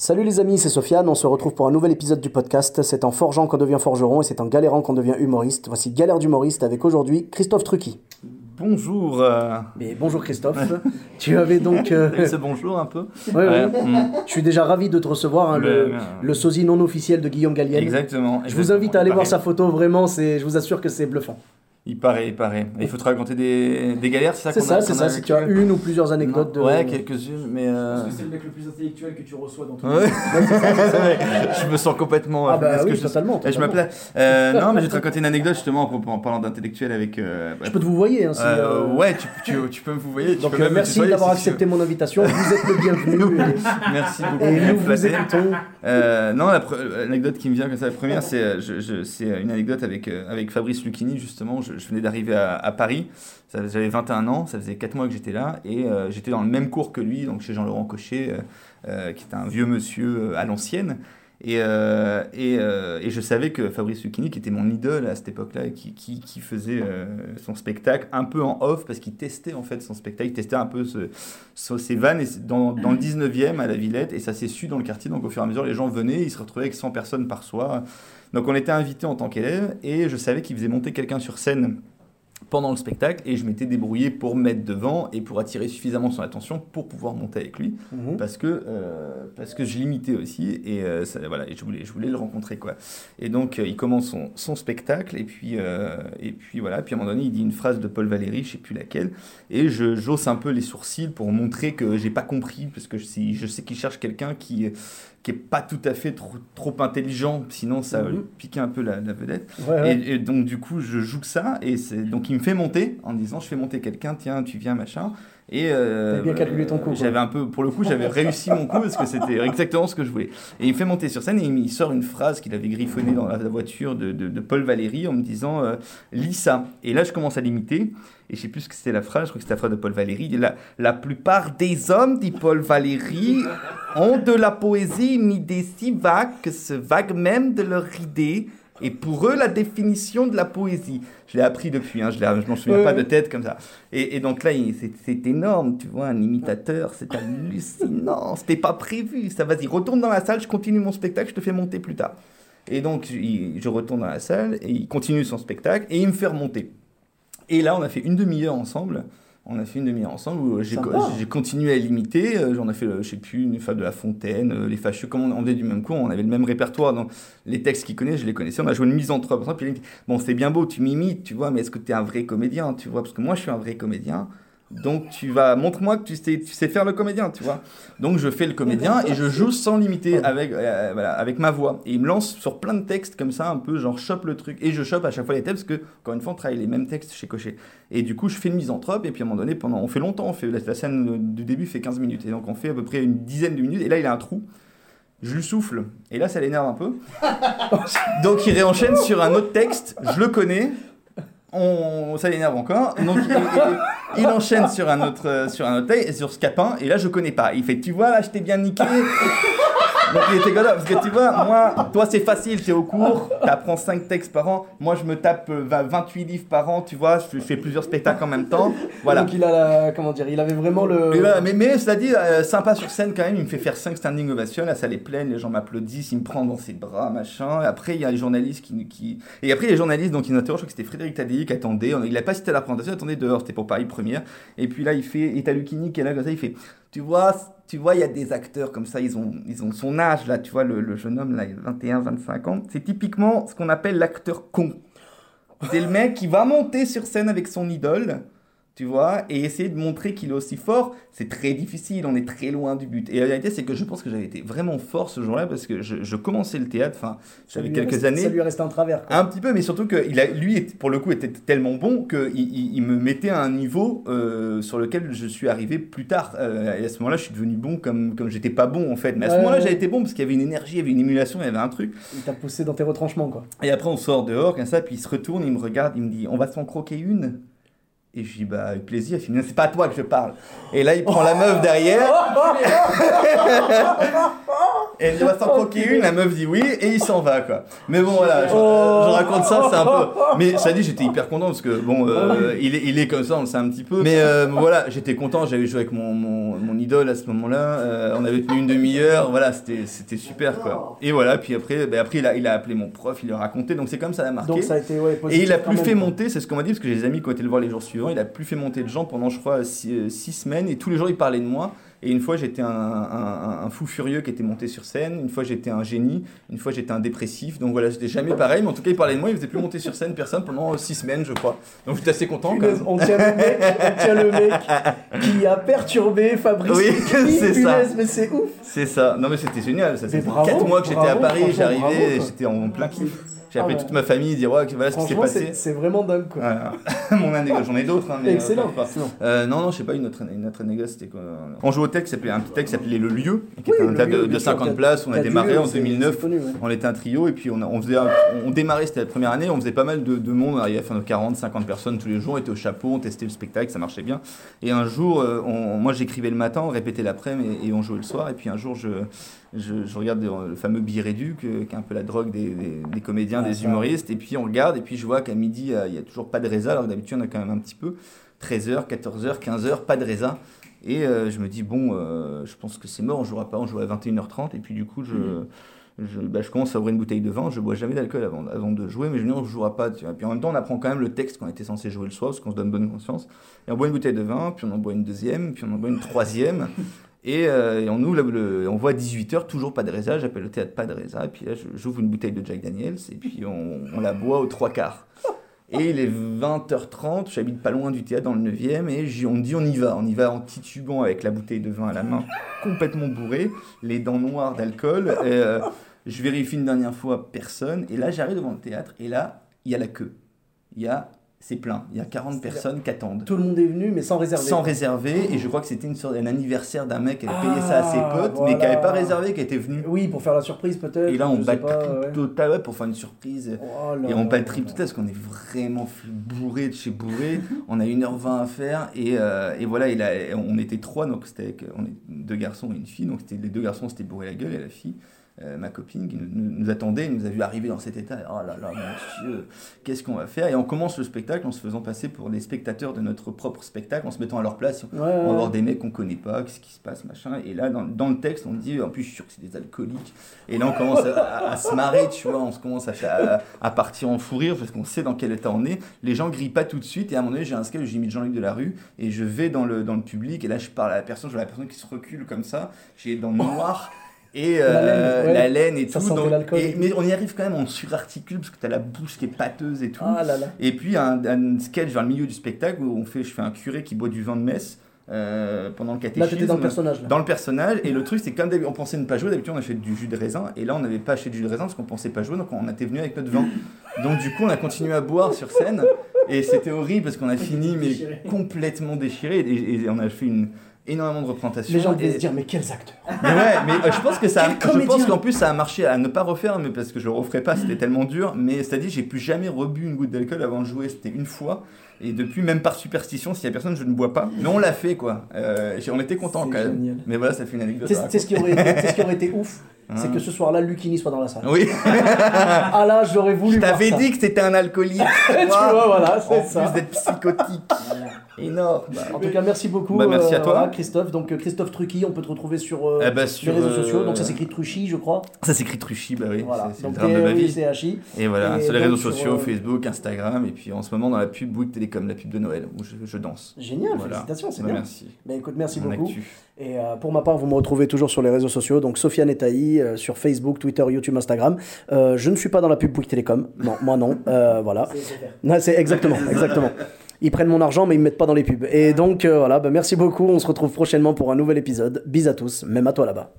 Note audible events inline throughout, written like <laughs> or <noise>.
Salut les amis, c'est Sofiane, on se retrouve pour un nouvel épisode du podcast. C'est en forgeant qu'on devient forgeron et c'est en galérant qu'on devient humoriste. Voici Galère d'humoriste avec aujourd'hui Christophe Trucky. Bonjour. euh, Mais bonjour Christophe, <laughs> tu avais donc... euh, C'est bonjour un peu. ouais, ouais. Ouais, mm, Je suis déjà ravi de te recevoir, hein, le, sosie non officiel de Guillaume Gallienne. Exactement. Je vous invite à aller voir sa photo, vraiment, c'est, je vous assure que c'est bluffant. Il paraît, il paraît. Et il faut te raconter des, des galères, c'est ça C'est ça, c'est ça, tu as vécu une ou plusieurs anecdotes de... Ouais, quelques-unes, mais. euh, c'est le mec le plus intellectuel que tu reçois dans ton Ouais. <laughs> je me sens complètement. Ah euh, bah parce oui, que je, totalement, je totalement. m'appelais. Euh, non, mais je vais te raconter une anecdote justement en, parlant d'intellectuel avec. euh, Je peux te vous voyer, hein, si, euh, ouais, tu, tu, tu peux me vous voyez. tu Donc peux euh, merci d'avoir accepté mon invitation, vous êtes le bienvenu. <laughs> Merci beaucoup. Et, je nous vous écoutons. Non, l'anecdote qui me vient comme ça, la première, c'est je, je- c'est une anecdote avec, avec Fabrice Lucchini, justement. Je, je venais d'arriver à, à Paris, j'avais 21 ans, ça faisait 4 mois que j'étais là, et euh, j'étais dans le même cours que lui, donc chez Jean-Laurent Cochet, euh, euh, qui était un vieux monsieur à l'ancienne. Et, euh, et, euh, et je savais que Fabrice Lucchini, qui était mon idole à cette époque-là, qui, qui, faisait euh, son spectacle un peu en off, parce qu'il testait en fait son spectacle, il testait un peu ce, ses vannes dans, dans le 19e à la Villette, et ça s'est su dans le quartier, donc au fur et à mesure, les gens venaient, ils se retrouvaient avec 100 personnes par soir. Donc on était invités en tant qu'élèves, et je savais qu'il faisait monter quelqu'un sur scène pendant le spectacle, et je m'étais débrouillé pour me mettre devant et pour attirer suffisamment son attention pour pouvoir monter avec lui Mhm. parce que euh, parce que je l'imitais aussi et euh, ça- voilà et je voulais je voulais le rencontrer quoi et donc euh, il commence son, son spectacle et puis et puis voilà puis à un moment donné il dit une phrase de Paul Valéry je sais plus laquelle et je j'hausse un peu les sourcils pour montrer que j'ai pas compris parce que je sais, je sais qu'il cherche quelqu'un qui qui est pas tout à fait trop, trop intelligent sinon ça Mhm. piquait un peu la, la vedette Ouais, ouais. et, et donc du coup, je joue que ça, et c'est donc il me fait monter en disant, je fais monter quelqu'un, tiens, tu viens, machin. Et euh, bien calculé ton coup. J'avais un peu, pour le coup, j'avais réussi mon coup parce que c'était exactement ce que je voulais. Et il me fait monter sur scène et il sort une phrase qu'il avait griffonnée dans la, voiture de, de- de Paul Valéry en me disant, euh, lis ça. Et là, je commence à l'imiter. Et je sais plus ce que c'était la phrase, je crois que c'était la phrase de Paul Valéry. La, la plupart des hommes, dit Paul Valéry, ont de la poésie une idée si vague que se vague même de leur idée. Et pour eux, la définition de la poésie. Je l'ai appris depuis, hein, je ne m'en souviens pas de tête comme ça. Et, et donc là, c'est c'est énorme, tu vois, un imitateur, c'est hallucinant. C'était pas prévu. Ça, vas-y, retourne dans la salle, je continue mon spectacle, je te fais monter plus tard. Et donc, il- je retourne dans la salle et il continue son spectacle et il me fait remonter. Et là, on a fait une demi-heure ensemble. On a fait une demi-heure ensemble où j'ai Sympa. j'ai continué à l'imiter. Euh, J'en ai fait, euh, je sais plus, une fable de La Fontaine, euh, Les Fâcheux. Comme on, faisait du même cours, on avait le même répertoire. Donc, les textes qu'il connaît, je les connaissais. On a joué une mise en trois. Puis il me dit Bon, c'est bien beau, tu m'imites, tu vois, mais est-ce que tu es un vrai comédien Tu vois, parce que moi, je suis un vrai comédien. Donc, tu vas, montre-moi que tu sais, tu sais faire le comédien, tu vois. Donc, je fais le comédien et je joue sans limiter avec, euh, voilà, avec ma voix. Et il me lance sur plein de textes comme ça, un peu genre chope le truc. Et je chope à chaque fois les textes parce que, encore une fois, on travaille les mêmes textes chez Cochet. Et du coup, je fais une misanthrope. Et puis à un moment donné, pendant, on fait longtemps, on fait, la, la scène du début fait 15 minutes. Et donc, on fait à peu près une dizaine de minutes. Et là, il a un trou. Je lui souffle. Et là, ça l'énerve un peu. <laughs> Donc, il réenchaîne sur un autre texte. Je le connais. On, ça l'énerve encore. Donc, il, il- il <laughs> enchaîne sur un autre, euh, sur un autre et sur Scapin. Et là, je connais pas. Il fait, tu vois, là, je t'ai bien niqué. Donc il était content parce que tu vois, moi, toi c'est facile, t'es au cours, t'apprends 5 textes par an. Moi je me tape euh, 20 28 livres par an, tu vois, je fais- plusieurs spectacles en même temps. Voilà. Donc il a la, comment dire, il avait vraiment le. Et mais, mais cela dit, euh, sympa sur scène quand même, il me fait faire 5 standing ovations, la salle est pleine, les gens m'applaudissent, il me prend dans ses bras, machin. Et après, il y a les journalistes qui, qui... Et après, les journalistes, donc, ils nous interrogent, je crois que c'était Frédéric Tadei qui attendait, il a pas cité la présentation, il attendait dehors, c'était pour Paris Première. Et puis là, il fait, et t'as Lucchini qui est là, comme ça, il fait, tu vois, tu vois, il y a des acteurs comme ça, ils ont, ils ont son âge, là, tu vois, le, le jeune homme, là, il a 21, 25 ans. C'est typiquement ce qu'on appelle l'acteur con. C'est le mec qui va monter sur scène avec son idole, tu vois, et essayer de montrer qu'il est aussi fort, c'est très difficile, on est très loin du but. Et la vérité, c'est que je pense que j'avais été vraiment fort ce jour-là parce que je, je commençais le théâtre, enfin, j'avais quelques reste- années. Ça lui est resté en travers. quoi. Un petit peu, mais surtout que il a, lui, pour le coup, était tellement bon qu'il il, il me mettait à un niveau euh, sur lequel je suis arrivé plus tard. Euh, et à ce moment-là, je suis devenu bon comme, comme j'étais pas bon en fait. Mais à ce moment-là, j'ai été bon parce qu'il y avait une énergie, il y avait une émulation, il y avait un truc. Il t'a poussé dans tes retranchements, quoi. Et après, on sort dehors, comme ça, puis il se retourne, il me regarde, il me dit On va s'en croquer une? Et je dis Bah, avec plaisir. C'est pas à toi que je parle. Et là, il prend la meuf derrière. <laughs> Et on va s'en croquer une, la meuf dit oui, et il s'en va, quoi. Mais bon, voilà, je, Oh. je raconte ça, c'est un peu. <laughs> Mais ça dit, j'étais hyper content parce que, bon, euh, il, est, il est comme ça, on le sait un petit peu. Mais euh, <laughs> voilà, j'étais content, j'avais joué avec mon, mon, mon idole à ce moment-là, euh, on avait tenu une demi-heure, voilà, c'était super, quoi. Et voilà, puis après, ben après il, a, il a appelé mon prof, il lui a raconté, donc c'est comme ça, ça a marqué. Donc ça a été ouais, Et il a plus fait monter, c'est ce qu'on m'a dit, parce que j'ai des amis qui ont été le voir les jours suivants, il a plus fait monter de gens pendant, je crois, six, six semaines, et tous les jours il parlait de moi. Et une fois j'étais un, un- un fou furieux qui était monté sur scène, une fois j'étais un génie, une fois j'étais un dépressif, donc voilà, c'était jamais pareil, mais en tout cas il parlait de moi, il faisait plus monter sur scène personne pendant six semaines, je crois. Donc j'étais assez content quand Punaise, même. on tient le mec, on tient le mec qui a perturbé Fabrice. Oui, <laughs> c'est ça. Mais c'est ouf. C'est ça, non mais c'était génial, ça faisait bravo, 4 mois que j'étais à Paris, j'arrivais, j'étais en plein kiff. J'ai Ah appelé ouais. toute ma famille, dire ouais, voilà ce qui s'est Franchement, passé. c'est c'est vraiment dingue quoi. Voilà. <laughs> Mon anecdote, j'en ai d'autres, hein, mais. euh, Excellent. Euh, non, non, je sais pas, une autre, une autre anecdote, c'était quoi On jouait au texte, s'appelait un petit texte qui s'appelait Le Lieu, qui était Oui, un le théâtre lieu, de, de sûr, 50 t'as- places. On a démarré lieu, en c'est- 2009. c'est connu, ouais. On était un trio et puis on, a- on faisait, un- on démarrait, c'était la première année, on faisait pas mal de, de monde, on arrivait à faire nos 40, 50 personnes tous les jours, on était au chapeau, on testait le spectacle, ça marchait bien. Et un jour, euh, on- moi j'écrivais le matin, on répétait l'après-midi et, et on jouait le soir. Et puis un jour, je, je, je regarde le fameux billet que- qui est un peu la drogue des, des- des comédiens, Des humoristes. Et puis on regarde, et puis je vois qu'à midi, euh, il n'y a toujours pas de résa, alors que d'habitude on a quand même un petit peu. 13h, 14h, 15h, pas de résa. Et euh, je me dis, bon, euh, je pense que c'est mort, on jouera pas, on joue à 21h30. Et puis du coup, je, je, bah, je commence à ouvrir une bouteille de vin. Je bois jamais d'alcool avant, avant de jouer, mais je me dis, on ne jouera pas. Tu vois. Puis en même temps, on apprend quand même le texte qu'on était censé jouer le soir, parce qu'on se donne bonne conscience. Et on boit une bouteille de vin, puis on en boit une deuxième, puis on en boit une troisième. Et, euh, et on ouvre le, on voit 18h, toujours pas de résa. J'appelle le théâtre pas de résa. Et puis là, j'ouvre une bouteille de Jack Daniels, et puis on, on la boit aux trois quarts. Et il est 20h30, j'habite pas loin du théâtre dans le 9e, et on dit on y va. On y va en titubant avec la bouteille de vin à la main, complètement bourré, les dents noires d'alcool. Euh, je vérifie une dernière fois, personne. Et là, j'arrive devant le théâtre, et là, il y a la queue. Il y a, c'est plein. Il y a 40 personnes qui attendent. Tout le monde est venu, mais sans réserver. Sans réserver, et je crois que c'était une sorte un anniversaire d'un mec qui avait payé ça à ses Ah, potes, mais qui n'avait pas réservé, qui était venu. Oui, pour faire la surprise peut-être. Et là, on bat ouais. trip total ouais, pour faire une surprise. Oh là Et on bat trip total parce qu'on est vraiment bourré de chez bourré. <laughs> on a 1h20 à faire et, euh, et voilà, on était trois, donc c'était avec on est deux garçons et une fille. Donc c'était les deux garçons s'étaient bourré la gueule et la fille, euh, ma copine, qui nous, nous attendait, nous a vu arriver dans cet état. Oh là là, mon Dieu, qu'est-ce qu'on va faire? Et on commence le spectacle en se faisant passer pour des spectateurs de notre propre spectacle, en se mettant à leur place. Ouais, On va ouais. voir des mecs qu'on connaît pas, qu'est-ce qui se passe, machin. Et là, dans, dans le texte, on dit, en plus, je suis sûr que c'est des alcooliques. Et là, on commence à, à- à se marrer, tu vois, on se commence à, partir en fou rire parce qu'on sait dans quel état on est. Les gens grillent pas tout de suite. Et à un moment donné, j'ai un sketch mis Jean-Luc de la rue et je vais dans le, dans le public. Et là, je parle à la personne, je vois la personne qui se recule comme ça. J'ai les dents noires. Et euh, La laine, ouais. la laine et Ça tout. donc- et- mais on y arrive quand même, on surarticule parce que t'as la bouche qui est pâteuse et tout. Ah là là. Et puis un, un sketch vers le milieu du spectacle où on fait, je fais un curé qui boit du vin de messe euh, pendant le Là, catéchisme. t'étais dans le personnage. Là. Dans le personnage, et le truc c'est que comme on pensait ne pas jouer, d'habitude on achète du jus de raisin, et là on n'avait pas acheté de jus de raisin parce qu'on pensait pas jouer, donc on était venu avec notre vin. Donc du coup on a continué à boire sur scène, et c'était horrible parce qu'on a <laughs> fini mais complètement déchiré, et, et on a fait une énormément de représentations. Les gens devaient et- se dire, mais quels acteurs <laughs> mais ouais, mais euh, je pense que ça, je pense qu'en plus ça a marché à ne pas refaire, mais parce que je le referai pas, c'était tellement dur. Mais c'est-à-dire, j'ai plus jamais rebu une goutte d'alcool avant de jouer, c'était une fois. Et depuis, même par superstition, s'il y a personne, je ne bois pas. Mais on l'a fait, quoi. Euh, on était contents C'est quand même. Mais voilà, ça fait une anecdote. Tu sais à tu sais ce qui aurait été, tu sais ce qui aurait été ouf C'est Hein. que ce soir-là, Lucini soit dans la salle. Oui, Ah là, j'aurais voulu. je t'avais dit que c'était un alcoolique. <laughs> Tu vois, voilà, c'est en ça. plus d'être psychotique. Énorme. En tout cas, merci beaucoup, Bah, merci à toi. voilà, Christophe. Donc, euh, Christophe Trucchi, on peut te retrouver sur, euh, Eh ben, sur, les réseaux euh, sociaux. Donc, ça s'écrit Truchy, je crois. Ça s'écrit Truchy, bah oui. Voilà. c'est- le drame de ma vie. Et voilà, Et sur les réseaux sociaux, euh, Facebook, Instagram, et puis en ce moment dans la pub Bouygues Télécom, la pub de Noël, où je, je danse. Génial, Voilà. félicitations, c'est Bah, bien. Merci. Bah, écoute, merci Mon beaucoup. actu. Et euh, pour ma part, vous me retrouvez toujours sur les réseaux sociaux, donc Sofiane Etaï, euh, sur Facebook, Twitter, YouTube, Instagram. Euh, je ne suis pas dans la pub Bouygues Télécom. Non, moi non. Euh, voilà. C'est exactement, exactement. Ils prennent mon argent, mais ils me mettent pas dans les pubs. Et donc, euh, voilà, bah, merci beaucoup. On se retrouve prochainement pour un nouvel épisode. Bis à tous, même à toi là-bas.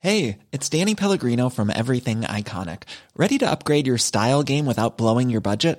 Hey, it's Danny Pellegrino from Everything Iconic. Ready to upgrade your style game without blowing your budget?